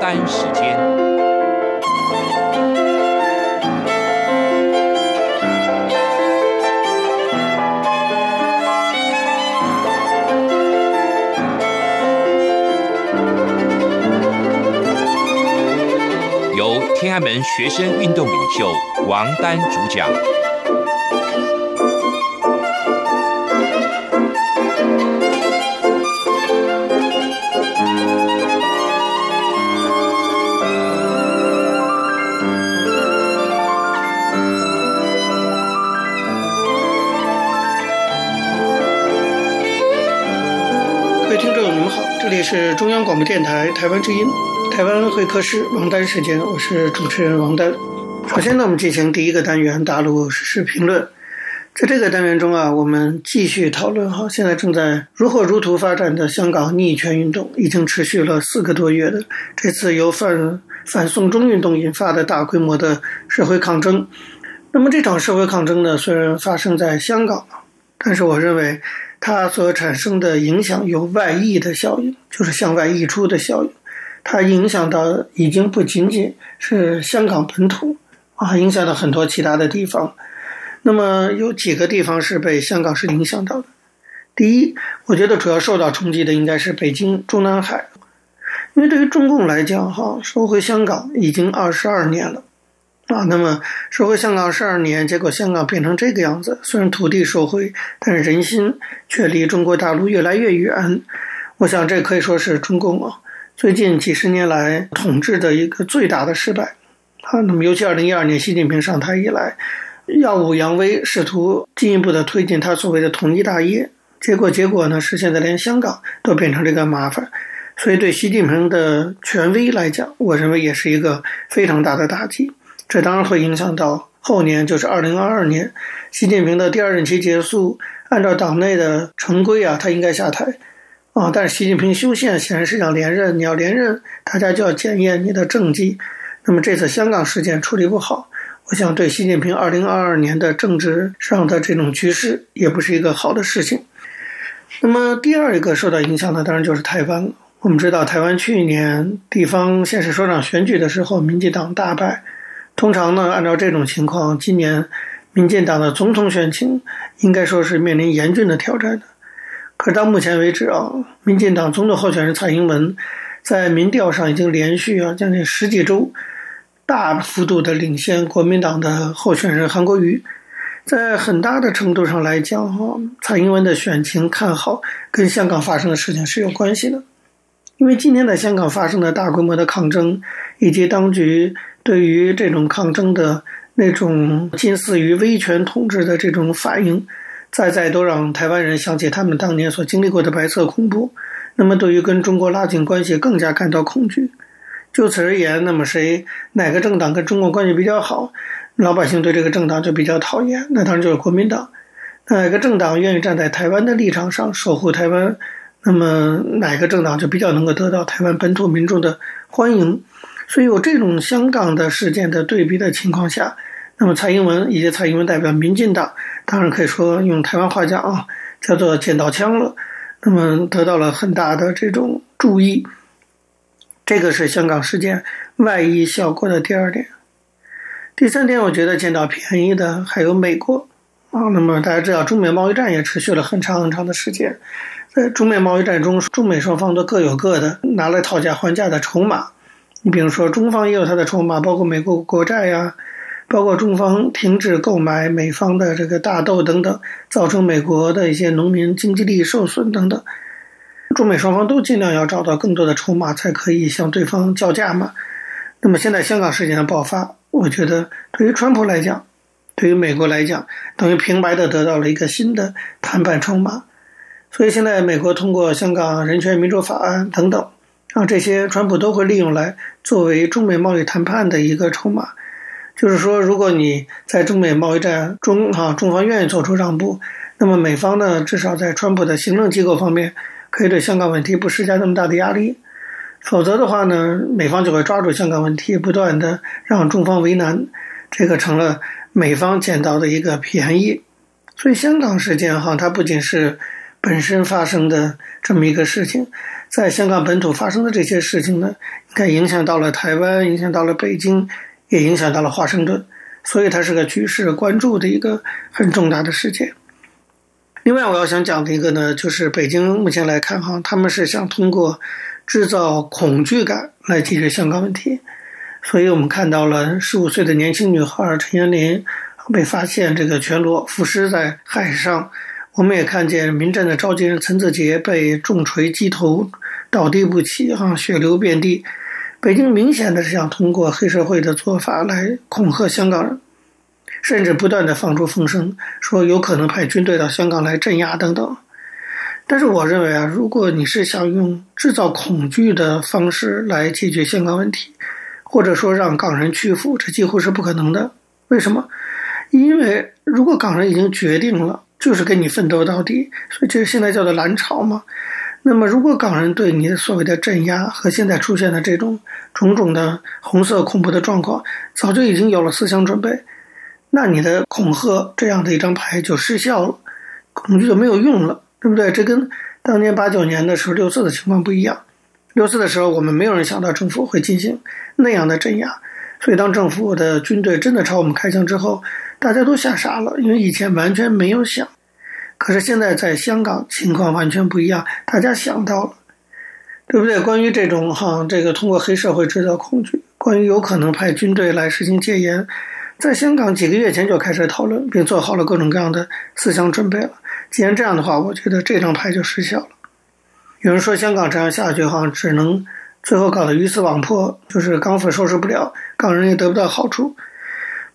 单时间，由天安门学生运动领袖王丹主讲。里是中央广播电台台湾之音，台湾会客室王丹时间，我是主持人王丹。首先呢，我们进行第一个单元大陆时事评论。在这个单元中啊，我们继续讨论哈，现在正在如火如荼发展的香港逆权运动，已经持续了四个多月的这次由反反送中运动引发的大规模的社会抗争。那么这场社会抗争呢，虽然发生在香港，但是我认为。它所产生的影响有外溢的效应，就是向外溢出的效应。它影响到已经不仅仅是香港本土啊，影响到很多其他的地方。那么有几个地方是被香港是影响到的。第一，我觉得主要受到冲击的应该是北京、中南海，因为对于中共来讲，哈，收回香港已经二十二年了。啊，那么收回香港十二年，结果香港变成这个样子。虽然土地收回，但是人心却离中国大陆越来越远。我想这可以说是中共啊最近几十年来统治的一个最大的失败。啊，那么尤其二零一二年习近平上台以来，耀武扬威，试图进一步的推进他所谓的统一大业。结果结果呢，是现在连香港都变成这个麻烦。所以对习近平的权威来讲，我认为也是一个非常大的打击。这当然会影响到后年，就是二零二二年，习近平的第二任期结束。按照党内的程规啊，他应该下台啊。但是习近平修宪显然是想连任，你要连任，大家就要检验你的政绩。那么这次香港事件处理不好，我想对习近平二零二二年的政治上的这种局势也不是一个好的事情。那么第二一个受到影响的，当然就是台湾。我们知道，台湾去年地方县市首长选举的时候，民进党大败。通常呢，按照这种情况，今年民进党的总统选情应该说是面临严峻的挑战的。可到目前为止啊，民进党总统候选人蔡英文在民调上已经连续啊将近十几周大幅度的领先国民党的候选人韩国瑜。在很大的程度上来讲，哈，蔡英文的选情看好跟香港发生的事情是有关系的，因为今天在香港发生的大规模的抗争以及当局。对于这种抗争的那种近似于威权统治的这种反应，再再都让台湾人想起他们当年所经历过的白色恐怖。那么，对于跟中国拉近关系，更加感到恐惧。就此而言，那么谁哪个政党跟中国关系比较好，老百姓对这个政党就比较讨厌。那当然就是国民党。哪个政党愿意站在台湾的立场上守护台湾，那么哪个政党就比较能够得到台湾本土民众的欢迎。所以有这种香港的事件的对比的情况下，那么蔡英文以及蔡英文代表民进党，当然可以说用台湾话讲啊，叫做捡到枪了，那么得到了很大的这种注意。这个是香港事件外溢效果的第二点。第三点，我觉得捡到便宜的还有美国啊。那么大家知道，中美贸易战也持续了很长很长的时间，在中美贸易战中，中美双方都各有各的拿来讨价还价的筹码。你比如说，中方也有它的筹码，包括美国国债呀，包括中方停止购买美方的这个大豆等等，造成美国的一些农民经济利益受损等等。中美双方都尽量要找到更多的筹码，才可以向对方叫价嘛。那么现在香港事件的爆发，我觉得对于川普来讲，对于美国来讲，等于平白的得到了一个新的谈判筹码。所以现在美国通过香港人权民主法案等等。啊，这些川普都会利用来作为中美贸易谈判的一个筹码，就是说，如果你在中美贸易战中，哈，中方愿意做出让步，那么美方呢，至少在川普的行政机构方面，可以对香港问题不施加那么大的压力；否则的话呢，美方就会抓住香港问题，不断的让中方为难，这个成了美方捡到的一个便宜。所以，香港事件哈，它不仅是本身发生的这么一个事情。在香港本土发生的这些事情呢，应该影响到了台湾，影响到了北京，也影响到了华盛顿，所以它是个局势关注的一个很重大的事件。另外，我要想讲的一个呢，就是北京目前来看哈，他们是想通过制造恐惧感来解决香港问题，所以我们看到了十五岁的年轻女孩陈彦霖被发现这个全裸浮尸在海上，我们也看见民阵的召集人陈子杰被重锤击头倒地不起，哈，血流遍地。北京明显的是想通过黑社会的做法来恐吓香港人。甚至不断地放出风声，说有可能派军队到香港来镇压等等。但是我认为啊，如果你是想用制造恐惧的方式来解决香港问题，或者说让港人屈服，这几乎是不可能的。为什么？因为如果港人已经决定了，就是跟你奋斗到底，所以这是现在叫做蓝潮嘛。那么，如果港人对你的所谓的镇压和现在出现的这种种种的红色恐怖的状况，早就已经有了思想准备。那你的恐吓这样的一张牌就失效了，恐惧就没有用了，对不对？这跟当年八九年的时候六四的情况不一样。六四的时候，我们没有人想到政府会进行那样的镇压，所以当政府的军队真的朝我们开枪之后，大家都吓傻了，因为以前完全没有想。可是现在在香港情况完全不一样，大家想到了，对不对？关于这种哈，这个通过黑社会制造恐惧，关于有可能派军队来实行戒严。在香港几个月前就开始讨论，并做好了各种各样的思想准备了。既然这样的话，我觉得这张牌就失效了。有人说香港这样下去，哈只能最后搞得鱼死网破，就是港府收拾不了，港人也得不到好处。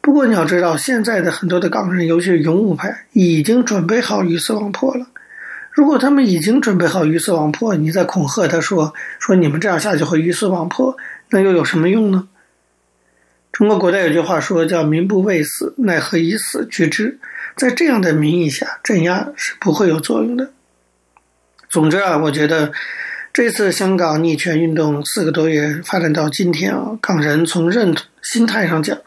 不过你要知道，现在的很多的港人，尤其是勇武派，已经准备好鱼死网破了。如果他们已经准备好鱼死网破，你再恐吓他说说你们这样下去会鱼死网破，那又有什么用呢？中国古代有句话说叫“民不畏死，奈何以死惧之”。在这样的民意下，镇压是不会有作用的。总之啊，我觉得这次香港逆权运动四个多月发展到今天啊，港人从认同心态上讲，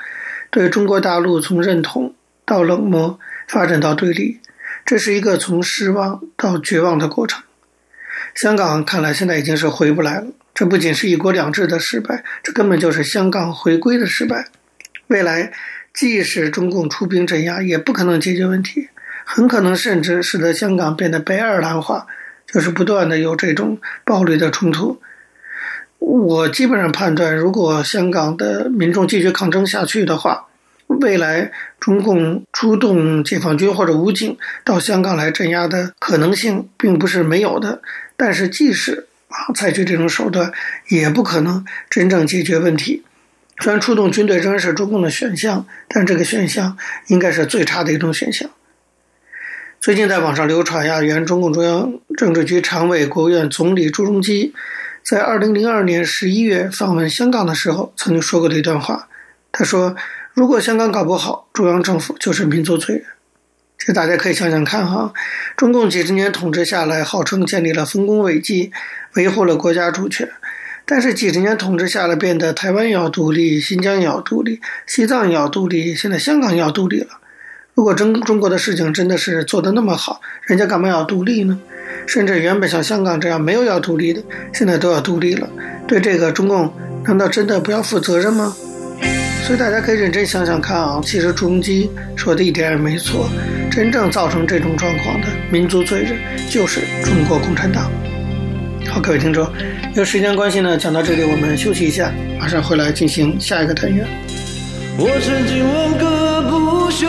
对中国大陆从认同到冷漠，发展到对立，这是一个从失望到绝望的过程。香港看来现在已经是回不来了。这不仅是一国两制的失败，这根本就是香港回归的失败。未来即使中共出兵镇压，也不可能解决问题，很可能甚至使得香港变得北爱尔兰化，就是不断的有这种暴力的冲突。我基本上判断，如果香港的民众继续抗争下去的话，未来中共出动解放军或者武警到香港来镇压的可能性并不是没有的。但是即使啊采取这种手段也不可能真正解决问题。虽然出动军队仍然是中共的选项，但这个选项应该是最差的一种选项。最近在网上流传呀，原中共中央政治局常委、国务院总理朱镕基在二零零二年十一月访问香港的时候曾经说过的一段话。他说：“如果香港搞不好，中央政府就是民族罪人。”这大家可以想想看哈，中共几十年统治下来，号称建立了丰功伟绩，维护了国家主权，但是几十年统治下来，变得台湾也要独立，新疆也要独立，西藏也要独立，现在香港也要独立了。如果中中国的事情真的是做得那么好，人家干嘛要独立呢？甚至原本像香港这样没有要独立的，现在都要独立了，对这个中共难道真的不要负责任吗？所以大家可以认真想想看啊，其实朱镕基说的一点也没错，真正造成这种状况的民族罪人就是中国共产党。好，各位听众，由时间关系呢，讲到这里我们休息一下，马上回来进行下一个单元。我曾经问个不休，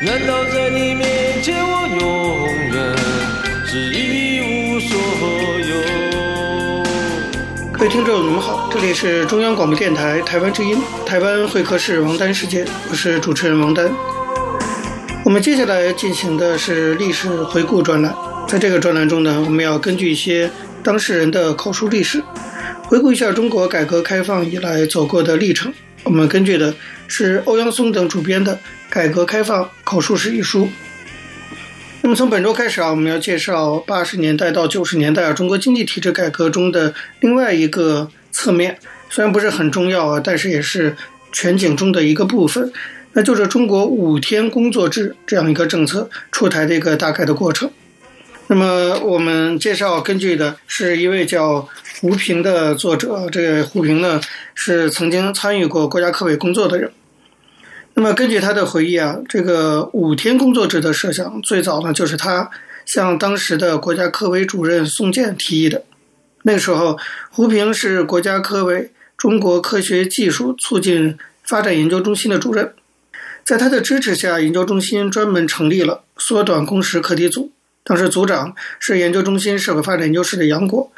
难道在你面前我永远是一无所有？各位听众，你们好，这里是中央广播电台台湾之音，台湾会客室王丹时间，我是主持人王丹。我们接下来进行的是历史回顾专栏，在这个专栏中呢，我们要根据一些当事人的口述历史，回顾一下中国改革开放以来走过的历程。我们根据的是欧阳松等主编的。《改革开放口述史》一书。那么从本周开始啊，我们要介绍八十年代到九十年代啊，中国经济体制改革中的另外一个侧面，虽然不是很重要啊，但是也是全景中的一个部分，那就是中国五天工作制这样一个政策出台的一个大概的过程。那么我们介绍根据的是一位叫胡平的作者，这个胡平呢是曾经参与过国家科委工作的人。那么根据他的回忆啊，这个五天工作制的设想最早呢，就是他向当时的国家科委主任宋健提议的。那个时候，胡平是国家科委中国科学技术促进发展研究中心的主任，在他的支持下，研究中心专门成立了缩短工时课题组。当时组长是研究中心社会发展研究室的杨果，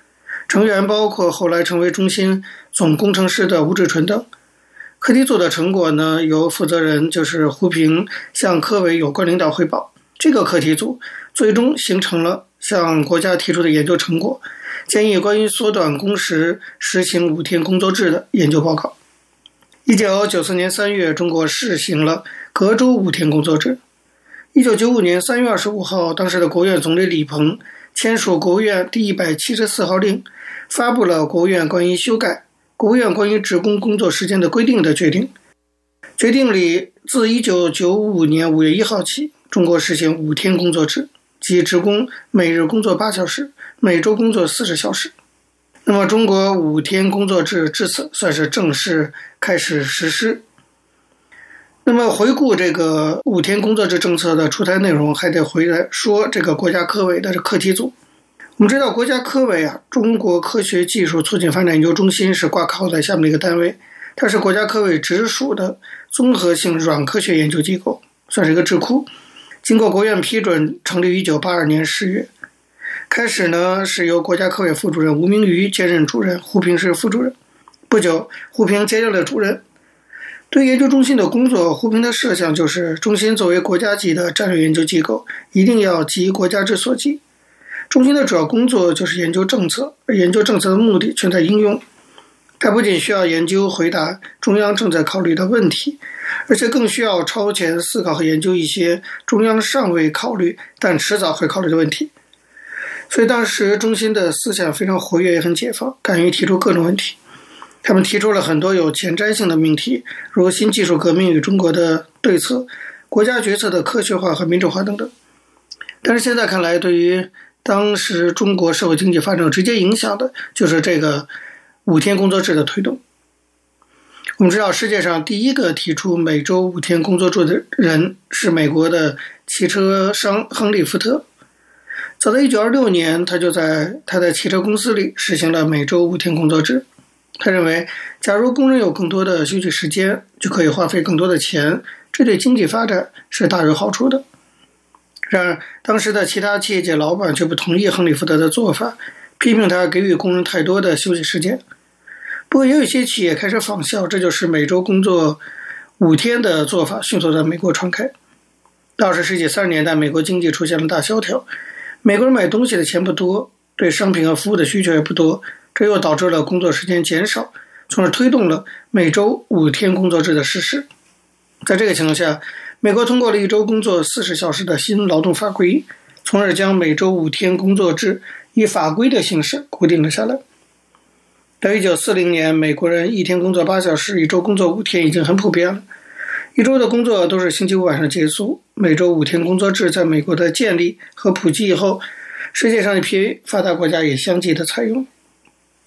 成员包括后来成为中心总工程师的吴志纯等。课题组的成果呢，由负责人就是胡平向科委有关领导汇报。这个课题组最终形成了向国家提出的研究成果，建议关于缩短工时、实行五天工作制的研究报告。一九九四年三月，中国试行了隔周五天工作制。一九九五年三月二十五号，当时的国务院总理李鹏签署国务院第一百七十四号令，发布了国务院关于修改。国务院关于职工工作时间的规定的决定，决定里自一九九五年五月一号起，中国实行五天工作制，即职工每日工作八小时，每周工作四十小时。那么，中国五天工作制至此算是正式开始实施。那么，回顾这个五天工作制政策的出台内容，还得回来说这个国家科委的这课题组。我们知道，国家科委啊，中国科学技术促进发展研究中心是挂靠在下面的一个单位，它是国家科委直属的综合性软科学研究机构，算是一个智库。经过国务院批准，成立于一九八二年十月。开始呢，是由国家科委副主任吴明瑜兼任主任，胡平是副主任。不久，胡平接任了主任。对研究中心的工作，胡平的设想就是：中心作为国家级的战略研究机构，一定要急国家之所急。中心的主要工作就是研究政策，而研究政策的目的全在应用。它不仅需要研究回答中央正在考虑的问题，而且更需要超前思考和研究一些中央尚未考虑但迟早会考虑的问题。所以当时中心的思想非常活跃，也很解放，敢于提出各种问题。他们提出了很多有前瞻性的命题，如新技术革命与中国的对策、国家决策的科学化和民主化等等。但是现在看来，对于当时中国社会经济发展直接影响的就是这个五天工作制的推动。我们知道，世界上第一个提出每周五天工作制的人是美国的汽车商亨利·福特。早在1926年，他就在他的汽车公司里实行了每周五天工作制。他认为，假如工人有更多的休息时间，就可以花费更多的钱，这对经济发展是大有好处的。然而，当时的其他企业界老板却不同意亨利·福特的做法，批评他给予工人太多的休息时间。不过，也有一些企业开始仿效，这就是每周工作五天的做法，迅速在美国传开。二十世纪三十年代，美国经济出现了大萧条，美国人买东西的钱不多，对商品和服务的需求也不多，这又导致了工作时间减少，从而推动了每周五天工作制的实施。在这个情况下，美国通过了一周工作四十小时的新劳动法规，从而将每周五天工作制以法规的形式固定了下来。到一九四零年，美国人一天工作八小时，一周工作五天已经很普遍了。一周的工作都是星期五晚上结束。每周五天工作制在美国的建立和普及以后，世界上一批发达国家也相继的采用。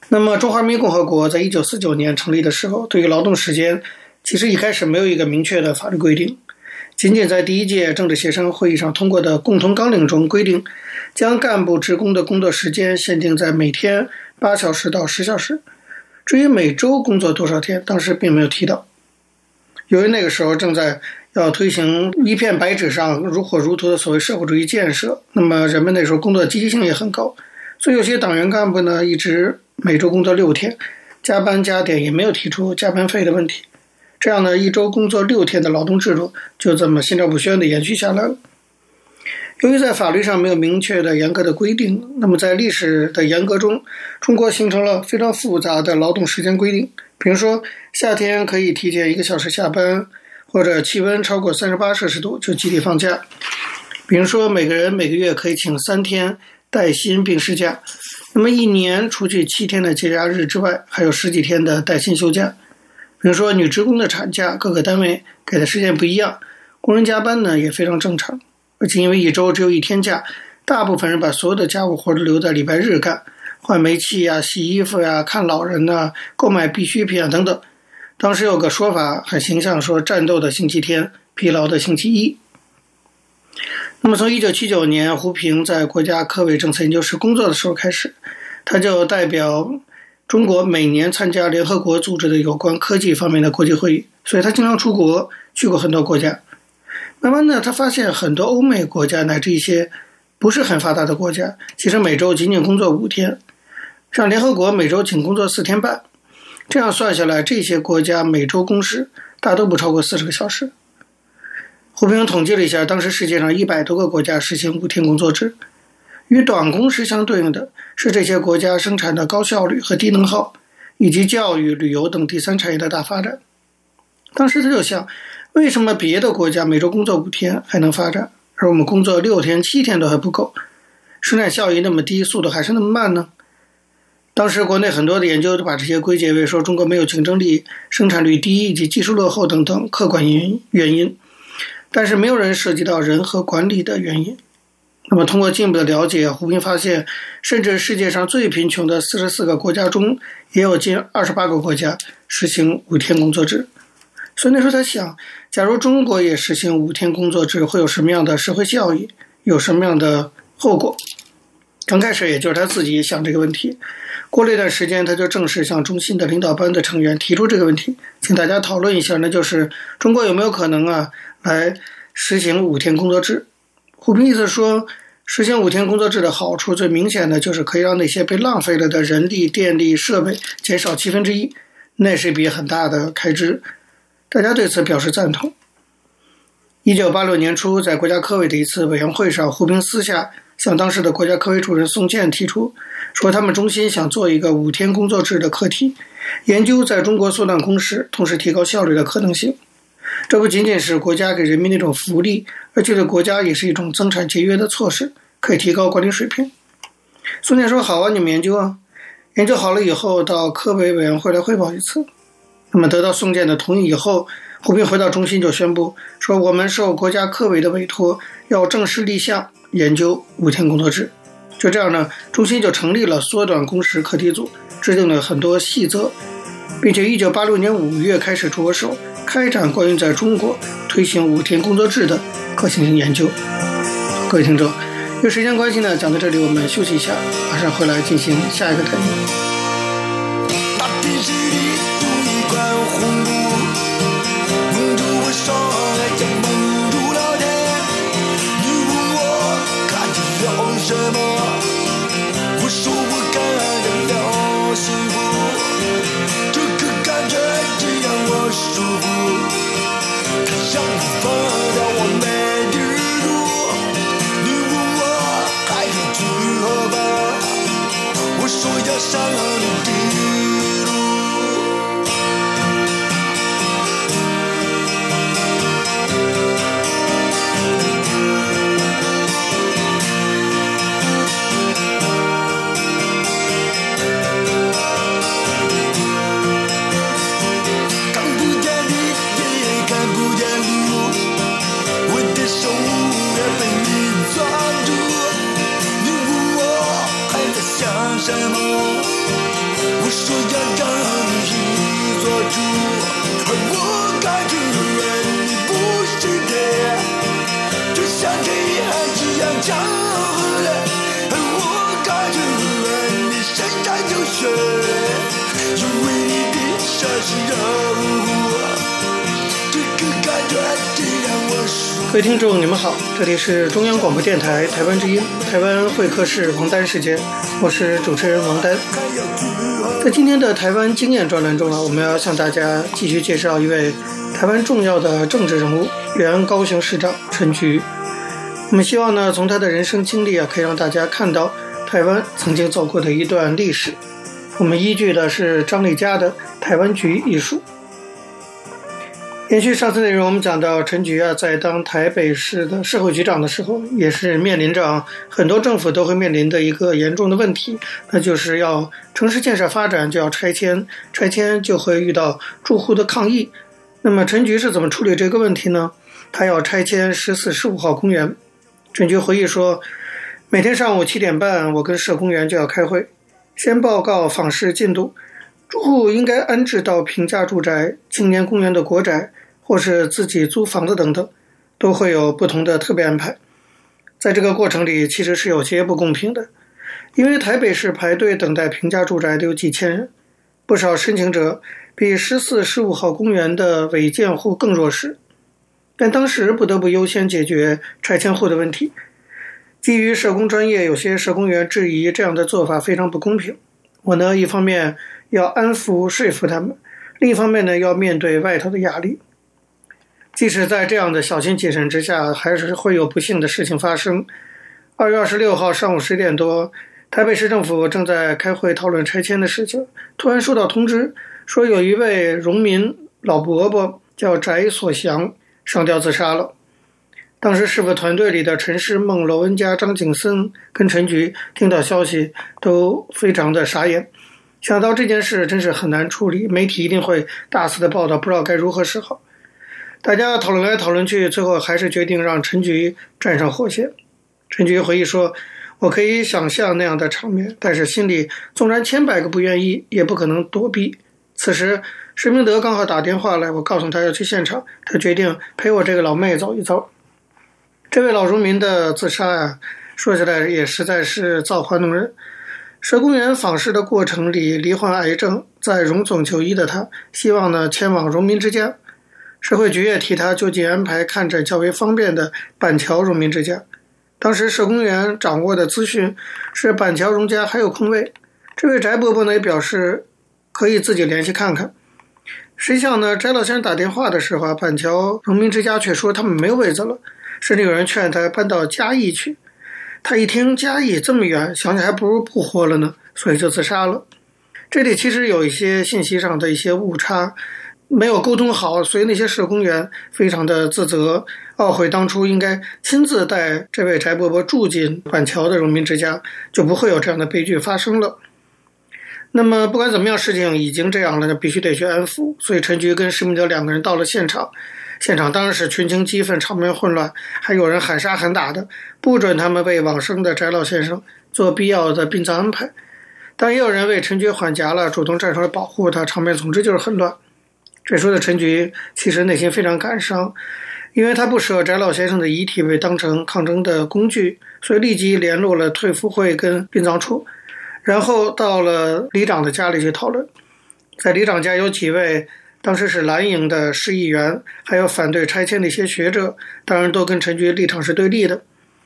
那么，中华人民共和国在一九四九年成立的时候，对于劳动时间，其实一开始没有一个明确的法律规定。仅仅在第一届政治协商会议上通过的共同纲领中规定，将干部职工的工作时间限定在每天八小时到十小时。至于每周工作多少天，当时并没有提到。由于那个时候正在要推行一片白纸上如火如荼的所谓社会主义建设，那么人们那时候工作积极性也很高，所以有些党员干部呢一直每周工作六天，加班加点也没有提出加班费的问题。这样呢，一周工作六天的劳动制度就这么心照不宣地延续下来了。由于在法律上没有明确的严格的规定，那么在历史的沿革中，中国形成了非常复杂的劳动时间规定。比如说，夏天可以提前一个小时下班，或者气温超过三十八摄氏度就集体放假。比如说，每个人每个月可以请三天带薪病事假。那么一年除去七天的节假日之外，还有十几天的带薪休假。比如说，女职工的产假，各个单位给的时间不一样，工人加班呢也非常正常。而且因为一周只有一天假，大部分人把所有的家务活都留在礼拜日干，换煤气呀、洗衣服呀、看老人呐、购买必需品啊等等。当时有个说法很形象，说战斗的星期天，疲劳的星期一。那么从一九七九年胡平在国家科委政策研究室工作的时候开始，他就代表中国每年参加联合国组织的有关科技方面的国际会议，所以他经常出国，去过很多国家。慢慢的，他发现很多欧美国家乃至一些不是很发达的国家，其实每周仅仅工作五天，像联合国每周仅工作四天半，这样算下来，这些国家每周工时大都不超过四十个小时。胡平统计了一下，当时世界上一百多个国家实行五天工作制，与短工时相对应的是这些国家生产的高效率和低能耗，以及教育、旅游等第三产业的大发展。当时他就想。为什么别的国家每周工作五天还能发展，而我们工作六天、七天都还不够？生产效益那么低，速度还是那么慢呢？当时国内很多的研究都把这些归结为说中国没有竞争力、生产率低以及技术落后等等客观原原因，但是没有人涉及到人和管理的原因。那么通过进一步的了解，胡平发现，甚至世界上最贫穷的四十四个国家中，也有近二十八个国家实行五天工作制。所以那时候他想，假如中国也实行五天工作制，会有什么样的社会效益，有什么样的后果？刚开始也就是他自己想这个问题。过了一段时间，他就正式向中心的领导班的成员提出这个问题，请大家讨论一下，那就是中国有没有可能啊来实行五天工作制？胡平意思说，实行五天工作制的好处最明显的就是可以让那些被浪费了的人力、电力、设备减少七分之一，那是一笔很大的开支。大家对此表示赞同。一九八六年初，在国家科委的一次委员会上，胡平私下向当时的国家科委主任宋健提出，说他们中心想做一个五天工作制的课题，研究在中国缩短工时，同时提高效率的可能性。这不仅仅是国家给人民的一种福利，而且对国家也是一种增产节约的措施，可以提高管理水平。宋健说：“好啊，你们研究啊，研究好了以后，到科委委员会来汇报一次。”那么得到宋健的同意以后，胡平回到中心就宣布说：“我们受国家科委的委托，要正式立项研究五天工作制。”就这样呢，中心就成立了缩短工时课题组，制定了很多细则，并且一九八六年五月开始着手开展关于在中国推行五天工作制的可行性研究。各位听众，因为时间关系呢，讲到这里我们休息一下，马上回来进行下一个单元。这听众，你们好，这里是中央广播电台台湾之音，台湾会客室王丹时间，我是主持人王丹。在今天的台湾经验专栏中呢，我们要向大家继续介绍一位台湾重要的政治人物，原高雄市长陈菊。我们希望呢，从他的人生经历啊，可以让大家看到台湾曾经走过的一段历史。我们依据的是张丽佳的《台湾局》一书。延续上次内容，我们讲到陈菊啊，在当台北市的社会局长的时候，也是面临着啊很多政府都会面临的一个严重的问题，那就是要城市建设发展就要拆迁，拆迁就会遇到住户的抗议。那么陈菊是怎么处理这个问题呢？他要拆迁十四、十五号公园。陈菊回忆说，每天上午七点半，我跟社工员就要开会，先报告访视进度，住户应该安置到平价住宅、青年公园的国宅。或是自己租房子等等，都会有不同的特别安排。在这个过程里，其实是有些不公平的，因为台北市排队等待平价住宅的有几千人，不少申请者比十四、十五号公园的违建户更弱势，但当时不得不优先解决拆迁户的问题。基于社工专业，有些社工员质疑这样的做法非常不公平。我呢，一方面要安抚、说服他们，另一方面呢，要面对外头的压力。即使在这样的小心谨慎之下，还是会有不幸的事情发生。二月二十六号上午十点多，台北市政府正在开会讨论拆迁的事情，突然收到通知，说有一位农民老伯伯叫翟所祥上吊自杀了。当时市府团队里的陈师孟、罗文佳、张景森跟陈菊听到消息都非常的傻眼，想到这件事真是很难处理，媒体一定会大肆的报道，不知道该如何是好。大家讨论来讨论去，最后还是决定让陈菊站上火线。陈菊回忆说：“我可以想象那样的场面，但是心里纵然千百个不愿意，也不可能躲避。”此时，施明德刚好打电话来，我告诉他要去现场，他决定陪我这个老妹走一走。这位老荣民的自杀啊，说起来也实在是造化弄人。社工员访视的过程里罹患癌症，在荣总就医的他，希望呢前往荣民之家。社会局也替他就近安排看诊较为方便的板桥荣民之家。当时社工员掌握的资讯是板桥荣家还有空位。这位翟伯伯呢也表示可以自己联系看看。谁想呢，翟老先生打电话的时候啊，板桥荣民之家却说他们没有位子了，甚至有人劝他搬到嘉义去。他一听嘉义这么远，想想还不如不活了呢，所以就自杀了。这里其实有一些信息上的一些误差。没有沟通好，所以那些社工员非常的自责，懊悔当初应该亲自带这位翟伯伯住进板桥的荣民之家，就不会有这样的悲剧发生了。那么不管怎么样，事情已经这样了，那必须得去安抚。所以陈菊跟施明德两个人到了现场，现场当然是群情激愤，场面混乱，还有人喊杀喊打的，不准他们为往生的翟老先生做必要的殡葬安排。但也有人为陈菊缓颊了，主动站出来保护他，场面总之就是很乱。这时候的陈菊其实内心非常感伤，因为他不舍翟老先生的遗体被当成抗争的工具，所以立即联络了退辅会跟殡葬处，然后到了里长的家里去讨论。在里长家有几位当时是蓝营的市议员，还有反对拆迁的一些学者，当然都跟陈菊立场是对立的。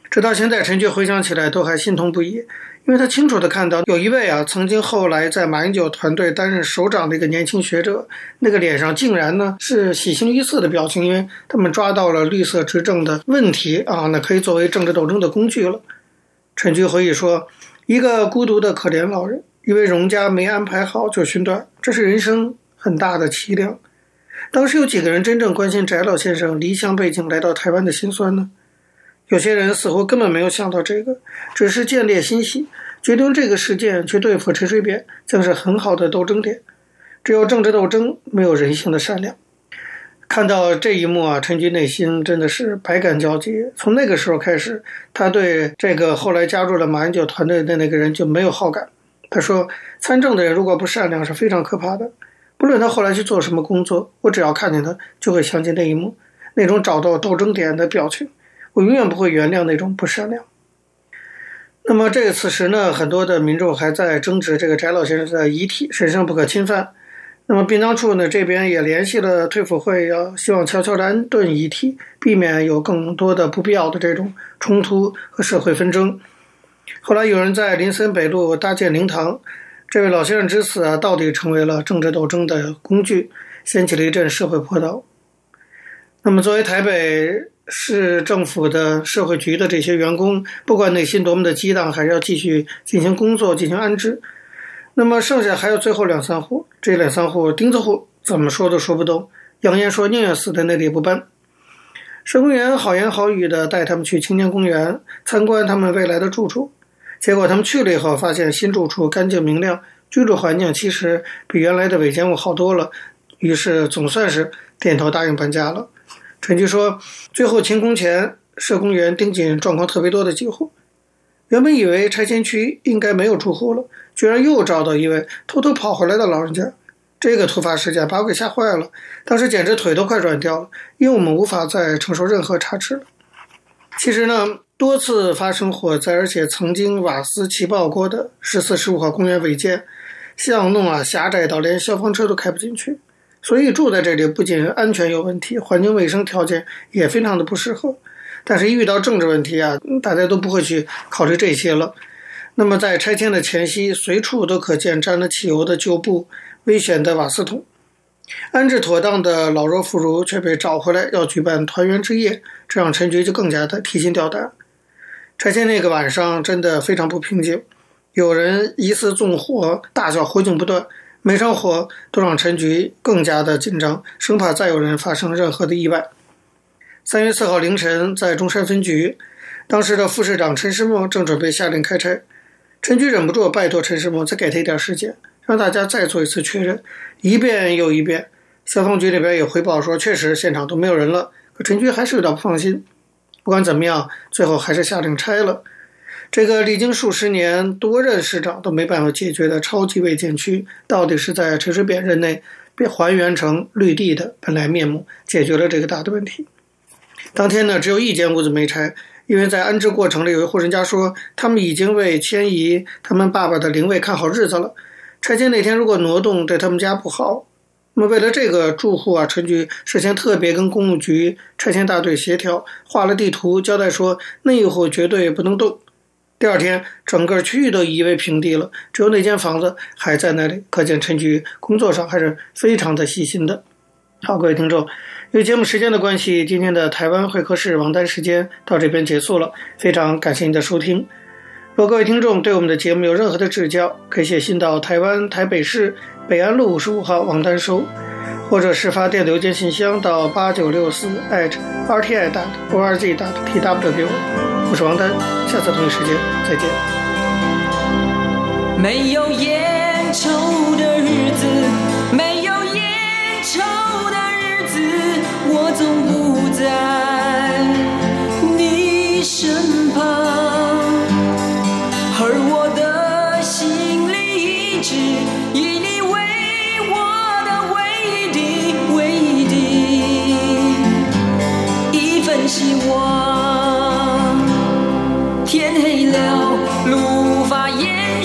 直到现在，陈菊回想起来都还心痛不已。因为他清楚地看到，有一位啊，曾经后来在马英九团队担任首长的一个年轻学者，那个脸上竟然呢是喜形于色的表情，因为他们抓到了绿色执政的问题啊，那可以作为政治斗争的工具了。陈菊回忆说，一个孤独的可怜老人，因为荣家没安排好就寻短，这是人生很大的凄凉。当时有几个人真正关心翟老先生离乡背井来到台湾的辛酸呢？有些人似乎根本没有想到这个，只是见猎心喜，决定这个事件去对付陈水扁，将是很好的斗争点。只有政治斗争，没有人性的善良。看到这一幕啊，陈菊内心真的是百感交集。从那个时候开始，他对这个后来加入了马英九团队的那个人就没有好感。他说：“参政的人如果不善良，是非常可怕的。不论他后来去做什么工作，我只要看见他，就会想起那一幕，那种找到斗争点的表情。”我永远不会原谅那种不善良。那么这个此时呢，很多的民众还在争执这个翟老先生的遗体神圣不可侵犯。那么殡葬处呢这边也联系了退辅会，要希望悄悄的安顿遗体，避免有更多的不必要的这种冲突和社会纷争。后来有人在林森北路搭建灵堂，这位老先生之死啊，到底成为了政治斗争的工具，掀起了一阵社会波涛。那么作为台北市政府的社会局的这些员工，不管内心多么的激荡，还是要继续进行工作，进行安置。那么剩下还有最后两三户，这两三户钉子户怎么说都说不动，扬言说宁愿死在那里也不搬。社工员好言好语的带他们去青年公园参观他们未来的住处，结果他们去了以后，发现新住处干净明亮，居住环境其实比原来的违建物好多了，于是总算是点头答应搬家了。陈局说，最后清空前，社工员盯紧状况特别多的几户。原本以为拆迁区应该没有住户了，居然又找到一位偷偷跑回来的老人家。这个突发事件把我给吓坏了，当时简直腿都快软掉了，因为我们无法再承受任何差池了。其实呢，多次发生火灾，而且曾经瓦斯气爆过的十四、十五号公园违建，巷弄啊狭窄到连消防车都开不进去。所以住在这里不仅安全有问题，环境卫生条件也非常的不适合。但是，一遇到政治问题啊，大家都不会去考虑这些了。那么，在拆迁的前夕，随处都可见沾了汽油的旧布、危险的瓦斯桶。安置妥当的老弱妇孺却被找回来，要举办团圆之夜，这让陈局就更加的提心吊胆。拆迁那个晚上真的非常不平静，有人疑似纵火，大小火警不断。每场火都让陈局更加的紧张，生怕再有人发生任何的意外。三月四号凌晨，在中山分局，当时的副市长陈世墨正准备下令开拆，陈局忍不住拜托陈世墨再给他一点时间，让大家再做一次确认，一遍又一遍。消防局里边也回报说，确实现场都没有人了，可陈局还是有点不放心。不管怎么样，最后还是下令拆了。这个历经数十年、多任市长都没办法解决的超级违建区，到底是在陈水扁任内被还原成绿地的本来面目，解决了这个大的问题。当天呢，只有一间屋子没拆，因为在安置过程里，有一户人家说，他们已经为迁移他们爸爸的灵位看好日子了。拆迁那天如果挪动，对他们家不好。那么为了这个住户啊，陈局事先特别跟公务局拆迁大队协调，画了地图，交代说那一户绝对不能动。第二天，整个区域都夷为平地了，只有那间房子还在那里。可见陈局工作上还是非常的细心的。好，各位听众，由于节目时间的关系，今天的台湾会客室王丹时间到这边结束了。非常感谢您的收听。如果各位听众对我们的节目有任何的指教，可以写信到台湾台北市北安路五十五号王丹收，或者是发电子邮件信箱到八九六四 @rti dot org dot tw 给我。我是王丹，下次同一时间再见。没有烟抽的日子，没有烟抽的日子，我总不在